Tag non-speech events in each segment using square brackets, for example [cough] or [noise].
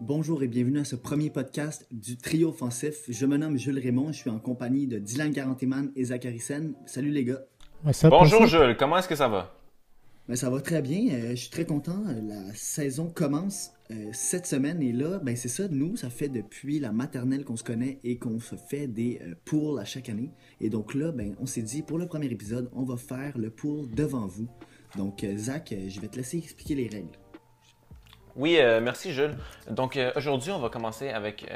Bonjour et bienvenue à ce premier podcast du trio offensif. Je me nomme Jules Raymond, je suis en compagnie de Dylan Garanteman et Zachary Sen. Salut les gars. Bonjour Jules, comment est-ce que ça va? Ben, ça va très bien, euh, je suis très content. La saison commence euh, cette semaine et là, ben, c'est ça, nous, ça fait depuis la maternelle qu'on se connaît et qu'on se fait des euh, poules à chaque année. Et donc là, ben, on s'est dit, pour le premier épisode, on va faire le pool devant vous. Donc Zach, je vais te laisser expliquer les règles. Oui, merci Jules. Donc aujourd'hui, on va commencer avec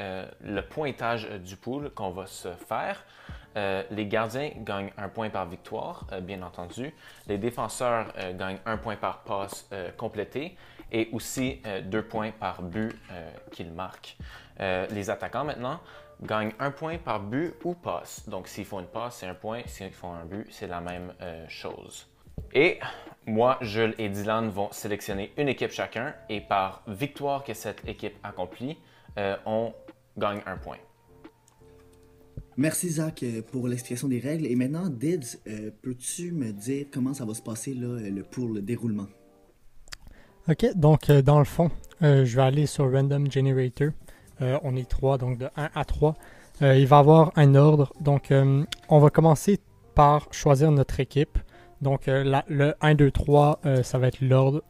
le pointage du pool qu'on va se faire. Euh, les gardiens gagnent un point par victoire, euh, bien entendu. Les défenseurs euh, gagnent un point par passe complété et aussi deux points par but qu'ils marquent. les attaquants maintenant gagnent un point par but ou passe. Donc s'ils font une passe, c'est un point. S'ils font un but, c'est la même chose. Et moi, Jules et Dylan vont sélectionner une équipe chacun et par victoire que cette équipe accomplit, on gagne un point. Merci Zach euh, pour l'explication des règles. Et maintenant, Dids, euh, peux-tu me dire comment ça va se passer là, le, pour le déroulement? Ok, donc euh, dans le fond, je vais aller sur Random Generator. on est trois, donc de 1 à 3. il va y avoir un ordre. Donc on va commencer par choisir notre équipe. Donc le 1, 2, 3, ça va être l'ordre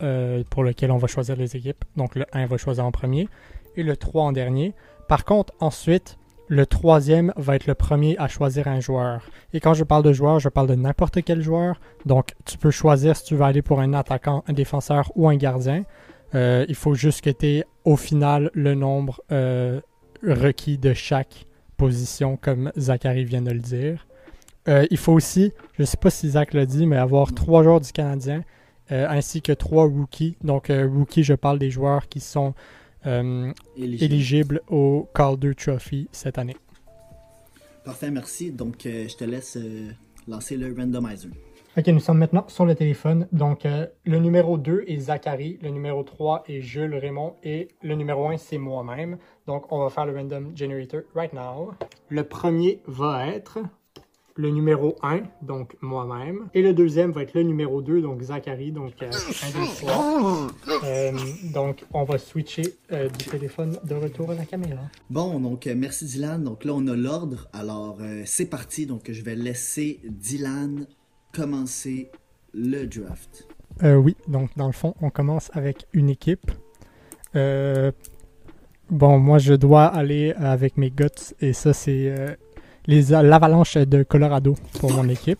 pour lequel on va choisir les équipes. Donc le 1 va choisir en premier et le 3 en dernier. Par contre, ensuite, le troisième va être le premier à choisir un joueur. Et quand je parle de joueur, je parle de n'importe quel joueur. Donc, tu peux choisir si tu veux aller pour un attaquant, un défenseur ou un gardien. Euh, il faut juste que tu aies au final le nombre euh, requis de chaque position, comme Zachary vient de le dire. Euh, il faut aussi, je ne sais pas si Zach l'a dit, mais avoir trois joueurs du Canadien ainsi que trois rookies. Donc, rookies, je parle des joueurs qui sont euh, éligible. au Calder Trophy cette année. Parfait, merci. Donc, euh, je te laisse euh, lancer le randomizer. Ok, nous sommes maintenant sur le téléphone. Donc, le numéro 2 est Zachary, le numéro 3 est Jules Raymond et le numéro 1 c'est moi-même. Donc, on va faire le random generator right now. Le premier va être le numéro 1, donc moi-même. Et le deuxième va être le numéro 2, donc Zachary, donc 1, 2, 3. donc on va switcher euh, du téléphone de retour à la caméra. Bon, donc euh, merci Dylan. Donc là on a l'ordre. Alors euh, c'est parti. Donc je vais laisser Dylan commencer le draft. oui, donc dans le fond on commence avec une équipe. bon, moi je dois aller avec mes guts et ça c'est l'avalanche de Colorado pour mon équipe.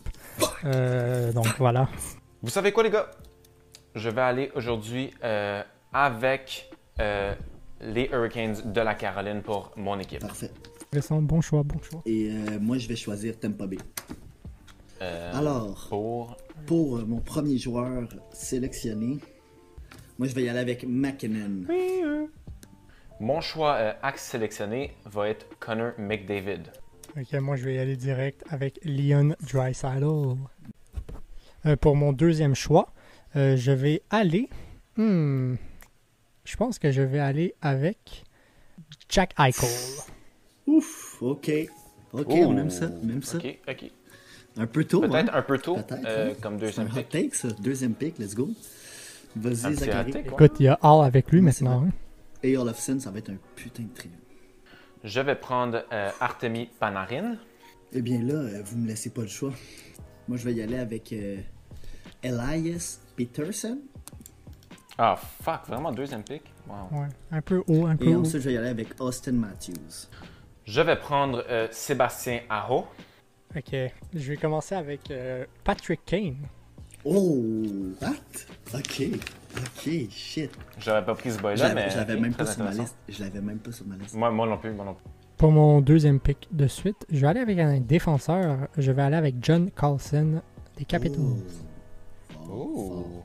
Euh, donc voilà. Vous savez quoi les gars? Je vais aller aujourd'hui euh, avec euh, les Hurricanes de la Caroline pour mon équipe. Parfait. Bon choix, bon choix. Et moi je vais choisir Tampa Bay. Alors, pour... pour mon premier joueur sélectionné, moi je vais y aller avec McKinnon. Mon choix axe sélectionné va être Connor McDavid. Ok, moi je vais y aller direct avec Leon Dreisaitl. Euh, pour mon deuxième choix, euh, je vais aller. Hmm, je pense que je vais aller avec Jack Eichel. Ouf, ok. Ok, on aime ça. On aime ça. Ok, ok. Un peu tôt. Peut-être hein? un peu tôt, euh, comme deuxième pick. Un hot take, ça. Deuxième pick, let's go. Vas-y, Zachary. Écoute, il y a Hall avec lui maintenant. Hein. Et Olofsson, ça va être un putain de trio. Je vais prendre euh, Artemi Panarin. Eh bien là, euh, vous me laissez pas le choix. Moi, je vais y aller avec euh, Elias Peterson. Ah, fuck, vraiment deuxième pick? Wow. Ouais, un peu haut, un peu Et haut. ensuite, je vais y aller avec Austin Matthews. Je vais prendre Sébastien Aho. Ok, je vais commencer avec Patrick Kane. Oh, what? Ok. Ok, shit. J'avais pas pris ce boy-là, mais. Je l'avais même pas sur ma liste. Je l'avais même pas sur ma liste. Moi, moi non plus, moi non plus. Pour mon deuxième pick de suite, je vais aller avec un défenseur. Je vais aller avec John Carlson des Capitals. Oh.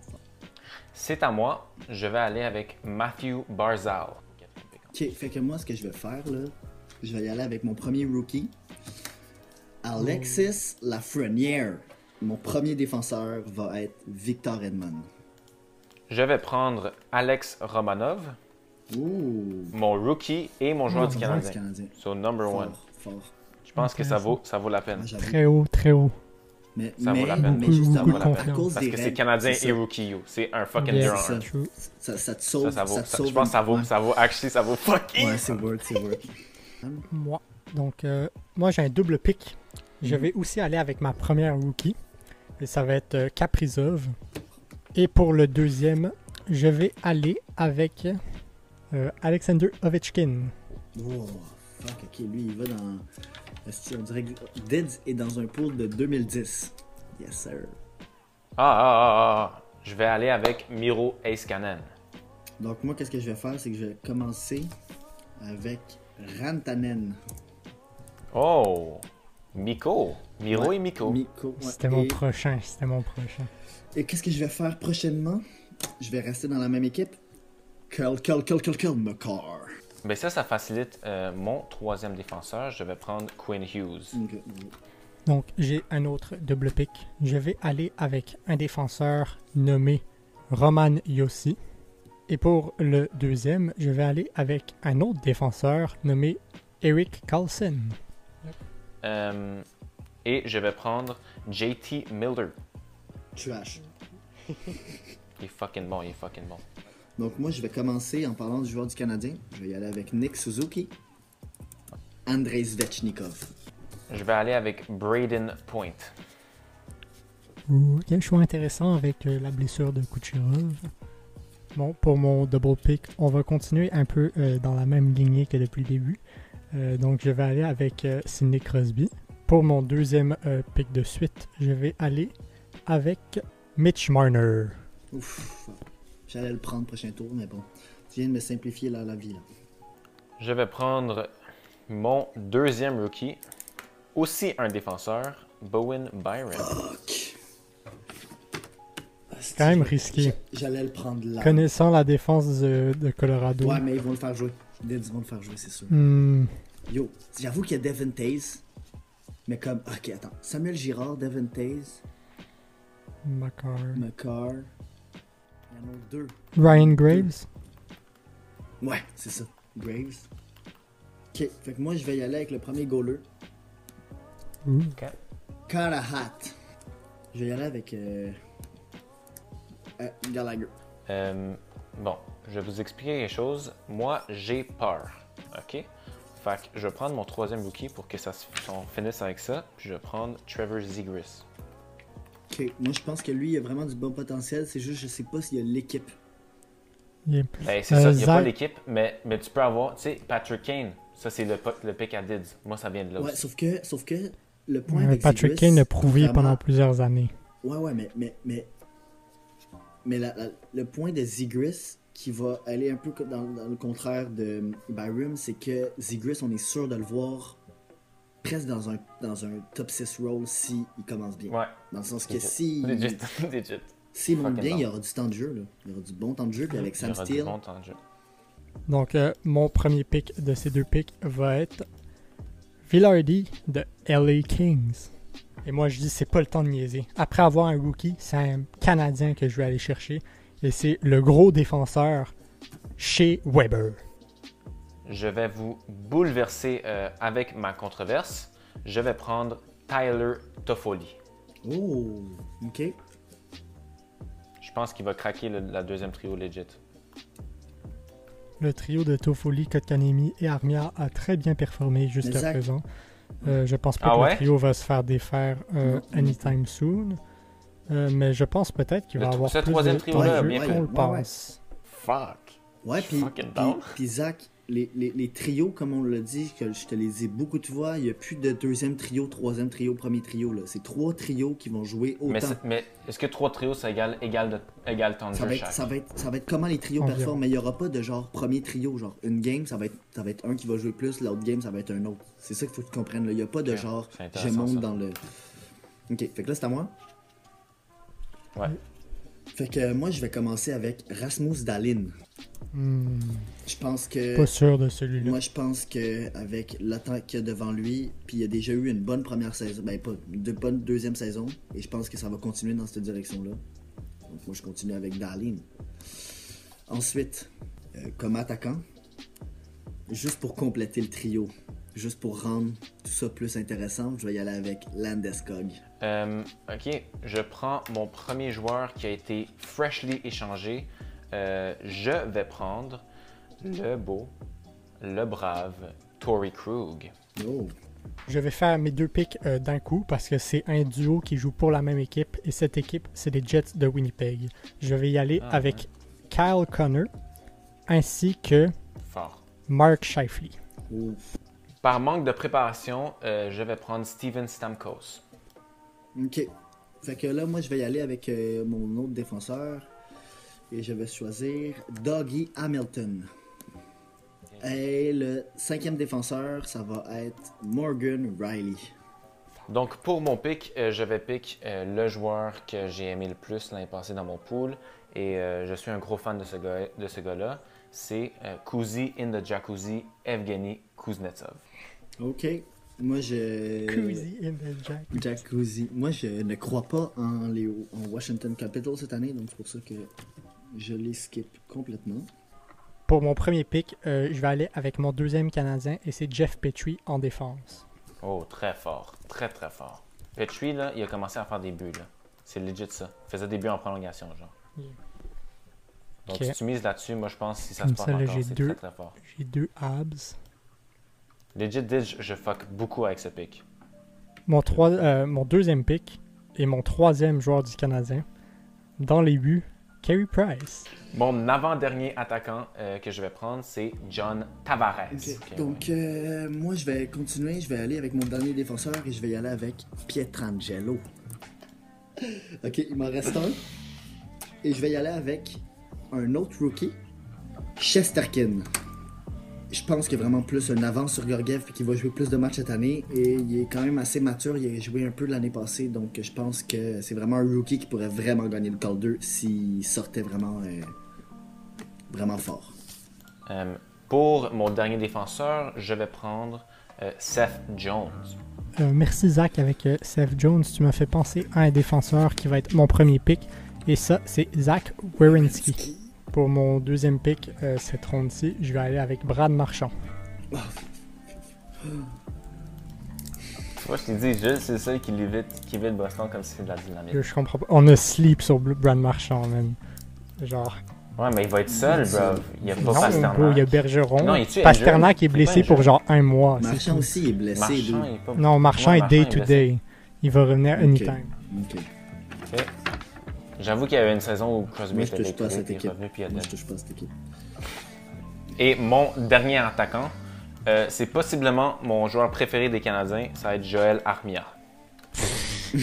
C'est à moi. Je vais aller avec Matthew Barzal. Ok, fait que moi, ce que je vais faire, là, je vais y aller avec mon premier rookie, Alexis Lafrenière. Mon premier défenseur va être Victor Edmond. Je vais prendre Alex Romanov, mon rookie et mon joueur du Canadien. So number one. Je pense que ça vaut, ça vaut la peine. très haut, très haut. Mais, Ça vaut la peine. mais cause Parce des que c'est Canadien et ça. Rookie. C'est un fucking Yeah, 2 en c'est 1. ça. Ça, ça te Ça, sauve. ça vaut. ça te ça- sauve je pense que ça vaut, ouais. ça vaut. Actually, ça vaut fucking. Ouais, [laughs] c'est word, c'est. Moi. Donc, euh, moi, j'ai un double pick. Je Mhm. vais aussi aller avec ma première rookie. Et ça va être euh, Kaprizov. Et pour le deuxième, je vais aller avec euh, Alexander Ovechkin. Oh, fuck, ok, lui, il va dans. On dirait que Dids est dans un pool de 2010. Yes, sir. Ah, ah, ah, ah. Je vais aller avec Miro Eiskanen. Donc, moi, qu'est-ce que je vais faire, c'est que je vais commencer avec Rantanen. Oh! Miko. Miro Ouais, et Miko. Miko. ouais. C'était mon Et- prochain. C'était mon prochain. Et qu'est-ce que je vais faire prochainement? Je vais rester dans la même équipe. Curl, curl, curl, curl, curl, McCarr. Ben ça, ça facilite euh, mon troisième défenseur. Je vais prendre Quinn Hughes. Donc, j'ai un autre double pick. Je vais aller avec un défenseur nommé Roman Yossi. Et pour le deuxième, je vais aller avec un autre défenseur nommé Eric Carlson. Euh, et je vais prendre JT Miller. Trash. Il est fucking bon, il est fucking bon. Donc, moi, je vais commencer en parlant du joueur du Canadien. Je vais y aller avec Nick Suzuki. Andrei Svechnikov. Je vais aller avec Braden Point. Ouh, Quel choix intéressant avec euh, la blessure de Kucherov. Bon, pour mon double pick, on va continuer un peu euh, dans la même lignée que depuis le début. Euh, donc, je vais aller avec euh, Sidney Crosby. Pour mon deuxième euh, pick de suite, je vais aller avec Mitch Marner. Ouf. J'allais le prendre prochain tour, mais bon. Tu viens de me simplifier la, la vie, là. Je vais prendre mon deuxième rookie. Aussi un défenseur, Bowen Byron. Fuck. C'est quand même risqué. J'allais le prendre là. Connaissant la défense de, de Colorado. Ouais, mais ils vont le faire jouer. Ils vont le faire jouer, c'est sûr. hmm, Yo, j'avoue qu'il y a Devin Taze. Mais comme. Ok, attends. Samuel Girard, Devin Taze, Makar. McCarr. Il y en a deux. Ryan Graves. Ouais, c'est ça. Graves. Ok, fait que moi, je vais y aller avec le premier goaler. Ouh. Karahat. Je vais y aller avec. Euh... euh, Gallagher. Euh, bon, je vais vous expliquer quelque chose. Moi, j'ai peur. OK? Fait que je vais prendre mon troisième rookie pour que ça se- on finisse avec ça. Puis je vais prendre Trevor Zegras. Ok, moi, je pense que lui, il a vraiment du bon potentiel. C'est juste, je sais pas s'il y a l'équipe. Yeah. Ben, c'est Euh, ça, il n'y a pas Zach- l'équipe, mais, mais tu peux avoir, tu sais, Patrick Kane. Ça, c'est le, le pick à Dids. Moi, ça vient de là Ouais, aussi. sauf que, sauf que le point Ouais, avec Patrick Kane a prouvé vraiment- pendant plusieurs années. Ouais, ouais, mais, mais, mais, mais la- la- le point de Zigris qui va aller un peu dans, dans le contraire de Byram, c'est que Zigris, on est sûr de le voir presque dans un, dans un top 6 role si il commence bien. Ouais, Dans le sens que si legit, [laughs] legit. s'il monte bien, il y aura du temps de jeu. Là. Il y aura du bon temps de jeu. Puis avec Sam Steele, bon temps de jeu. Donc, euh, mon premier pick de ces deux picks va être Villardy de LA Kings. Et moi, je dis, c'est pas le temps de niaiser. Après avoir un rookie, c'est un Canadien que je vais aller chercher. Et c'est le gros défenseur chez Weber. Je vais vous bouleverser euh, avec ma controverse. Je vais prendre Tyler Toffoli. oh, ok. Je pense qu'il va craquer le- la deuxième trio legit. Le trio de Toffoli, Kotkanemi et Armia a très bien performé jusqu'à présent. Euh, je pense pas Ah que ouais? le trio va se faire défaire euh, anytime soon. Euh, mais je pense peut-être qu'il va avoir ce plus troisième de trio-là temps de a jeu bien qu'on le Ouais, ouais. pense. Fuck! Ouais, puis, puis, Zach, les, les, les trios, comme on l'a dit, que je te les ai beaucoup de fois, il n'y a plus de deuxième trio, troisième trio, premier trio. là. C'est trois trios qui vont jouer autant. Mais, c'est- mais est-ce que trois trios, ça égale, égale, de, égale temps de Ça jeu va, être, chaque? ça, va être, ça va être comment les trios Environ. performent, mais il n'y aura pas de genre premier trio. Genre, une game, ça va être, ça va être un qui va jouer plus, l'autre game, ça va être un autre. C'est ça qu'il faut que tu comprennes. là. Il n'y a pas de genre, je monte ça. dans le. Ok, fait que là, c'est à moi. Ouais. Fait que euh, moi, je vais commencer avec Rasmus Dalin. Hmm, Je pense que. pas sûr de celui-là. Moi, je pense que avec l'attaque qu'il y a devant lui, puis il a déjà eu une bonne première saison, ben pas une bonne deuxième saison, et je pense que ça va continuer dans cette direction-là. Donc moi, je continue avec Darlene. Ensuite, euh, comme attaquant, juste pour compléter le trio, juste pour rendre tout ça plus intéressant, je vais y aller avec Landeskog. Euh, ok, je prends mon premier joueur qui a été freshly échangé. Euh, je vais prendre le beau, le brave Tory Krug. Oh. Je vais faire mes deux picks euh, d'un coup parce que c'est un duo qui joue pour la même équipe et cette équipe, c'est les Jets de Winnipeg. Je vais y aller Ah, avec Kyle Connor ainsi que Fort. Mark Shifley. Oh. Par manque de préparation, euh, je vais prendre Steven Stamkos. Ok. Fait que là, moi, je vais y aller avec euh, mon autre défenseur. Et je vais choisir Doggy Hamilton. Et le cinquième défenseur, ça va être Morgan Riley. Donc pour mon pick, euh, je vais pick euh, le joueur que j'ai aimé le plus l'année passée dans mon pool. Et euh, je suis un gros fan de ce gars- de ce gars-là. C'est euh, Kuzi in the Jacuzzi, Evgeny Kuznetsov. Ok. Moi, je. Cozy in the Jack. Jacuzzi. Moi, je ne crois pas en, les, en Washington Capitals cette année, donc c'est pour ça que je les skip complètement. Pour mon premier pick, euh, je vais aller avec mon deuxième Canadien et c'est Jeff Petrie en défense. Oh, très fort. Très, très fort. Petrie, là, il a commencé à faire des buts. là. C'est legit ça. Il faisait des buts en prolongation, genre. Yeah. Donc si tu mises là-dessus, moi je pense que si ça Comme se passe ça, là, encore, j'ai c'est deux. très très fort. J'ai deux abs. Legit, dit, je, je fuck beaucoup avec ce pick. Mon, trois, euh, mon deuxième pick et mon troisième joueur du Canadien. Dans les buts, Carey Price. Mon avant-dernier attaquant euh, que je vais prendre, c'est John Tavares. Donc, euh, moi, je vais continuer. Je vais aller avec mon dernier défenseur et je vais y aller avec Pietrangelo. [laughs] Ok, il m'en reste un. Et je vais y aller avec un autre rookie, Chesterkin. Je pense qu'il y a vraiment plus une avance sur Gorgiev et qu'il va jouer plus de matchs cette année. Et il est quand même assez mature. Il a joué un peu l'année passée. Donc, je pense que c'est vraiment un rookie qui pourrait vraiment gagner le Calder s'il sortait vraiment, euh, vraiment fort. Euh, pour mon dernier défenseur, je vais prendre euh, Seth Jones. Euh, merci Zach avec euh, Seth Jones. Tu m'as fait penser à un défenseur qui va être mon premier pick. Et ça, c'est Zach Werenski. Pour mon deuxième pick euh, cette ronde-ci, je vais aller avec Brad Marchand. Moi, je t'ai dit, Jules, c'est le seul qui évite, qui évite Boston comme si c'était de la dynamite. Je, je comprends pas. On a sleep sur Brad Marchand, man. Genre. Ouais, mais il va être seul, bro. Il y a pas non, Pasternak. bro, il y a Bergeron. Non, il Pasternak est blessé pour genre un mois. c'est Marchand aussi est blessé. Marchand, est pas... Non, Marchand Ouais, est day Marchand to est blessé. day. Il va revenir anytime. Ok. Ok. J'avoue qu'il y avait une saison où Crosby je était touche pas cette équipe. revenu, puis Moi, je touche pas cette équipe. Et mon dernier attaquant, euh, c'est possiblement mon joueur préféré des Canadiens, ça va être Joël Armia. [laughs]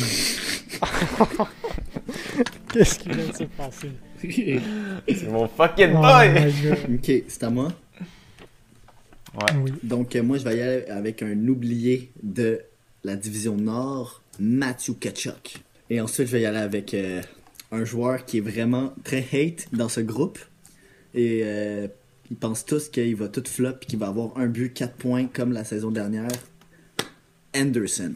Qu'est-ce qui vient de se passer? [laughs] C'est mon fucking Oh boy! God. ok, c'est à moi. Ouais. Oui. Donc, euh, moi, je vais y aller avec un oublié de la division Nord, Matthew Kachuk. Et ensuite, je vais y aller avec euh, un joueur qui est vraiment très hate dans ce groupe. Et euh, ils pensent tous qu'il va tout flop et qu'il va avoir un but, 4 points comme la saison dernière. Anderson.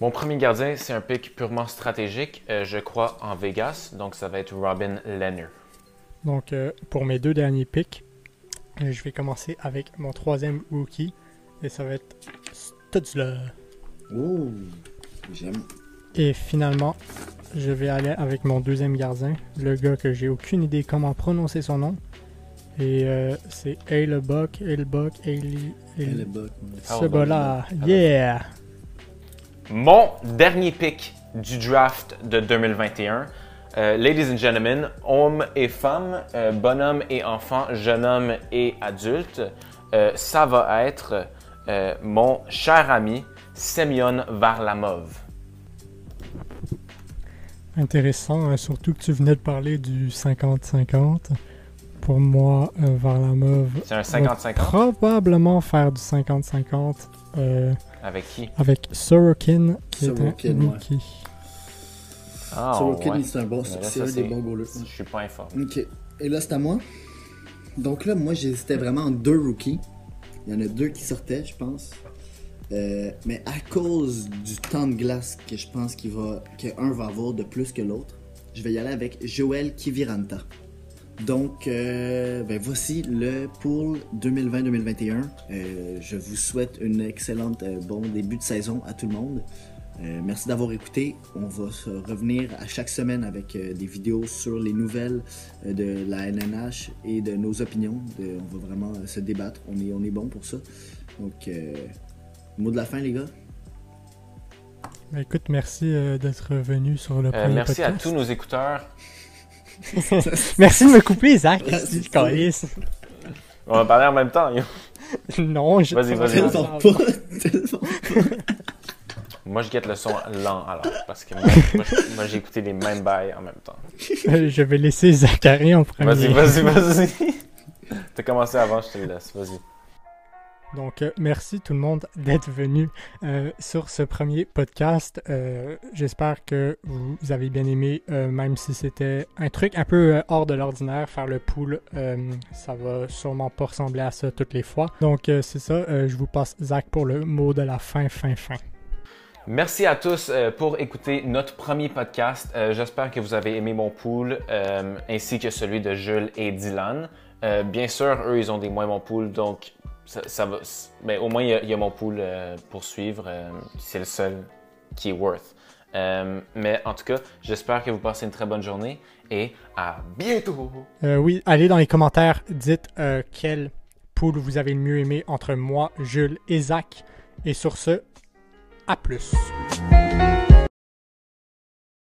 Mon premier gardien, c'est un pick purement stratégique. Euh, je crois en Vegas, donc ça va être Robin Leonard. Donc, euh, pour mes deux derniers picks, euh, je vais commencer avec mon troisième rookie. Et ça va être Stutzler. Oh, j'aime. Et finalement, je vais aller avec mon deuxième gardien, le gars que j'ai aucune idée comment prononcer son nom. Et euh, c'est Buck, Buck, Ailey. Ce gars-là, yeah! Mon dernier pick du draft de 2021. Euh, ladies and gentlemen, hommes et femmes, euh, bonhommes et enfants, jeunes hommes et adultes, euh, ça va être euh, mon cher ami Semyon Varlamov. Intéressant, hein, surtout que tu venais de parler du 50-50. Pour moi, euh, Varlamov C'est un va 50-50 probablement faire du 50-50 euh, avec qui? avec Sorokin, qui Sorokin, est un ouais. rookie. Ah, Sorokin, ouais. c'est un bon, Mais là, c'est ça, un des c'est- bons goalers. Je suis pas informé. Ok. Et là, c'est à moi. Donc là, moi, j'hésitais vraiment en deux rookies. Il y en a deux qui sortaient, je pense. Euh, mais à cause du temps de glace que je pense qu'il va, qu'un va avoir de plus que l'autre, je vais y aller avec Joël Kiviranta. Donc, euh, ben voici le pool 2020-2021. Euh, je vous souhaite une excellente bon début de saison à tout le monde. Merci d'avoir écouté. On va se revenir à chaque semaine avec des vidéos sur les nouvelles de la NNH et de nos opinions. On va vraiment se débattre. On est, on est bon pour ça. Donc, mot de la fin, les gars? Ben, écoute, merci euh, d'être venu sur le Euh, premier merci à tous nos écouteurs. [laughs] Merci de me couper, Zach. On va parler en même temps. yo. [laughs] non, je Vas-y, vas-y. Moi, je guette le son lent alors, parce que moi, moi, je- moi, j'ai écouté les mêmes bails en même temps. Euh, Je vais laisser Zachary en premier. Vas-y, vas-y, vas-y. T'as commencé avant, je te le laisse. Vas-y. Donc, euh, merci tout le monde [laughs] d'être venu euh, sur ce premier podcast. Euh, J'espère que vous avez bien aimé, même si c'était un truc un peu hors de l'ordinaire, faire le pool. ça va sûrement pas ressembler à ça toutes les fois. Donc, c'est ça. je vous passe Zach pour le mot de la fin, fin, fin. Merci à tous pour écouter notre premier podcast. J'espère que vous avez aimé mon pool, ainsi que celui de Jules et Dylan. Bien sûr, eux, ils ont des moins bons pools, donc Mais au moins, il y a, mon pool euh, pour suivre. euh, C'est le seul qui est worth. Euh, mais en tout cas, j'espère que vous passez une très bonne journée et à bientôt! Oui, allez dans les commentaires, dites quel pool vous avez le mieux aimé entre moi, Jules et Zach. Et sur ce, à plus.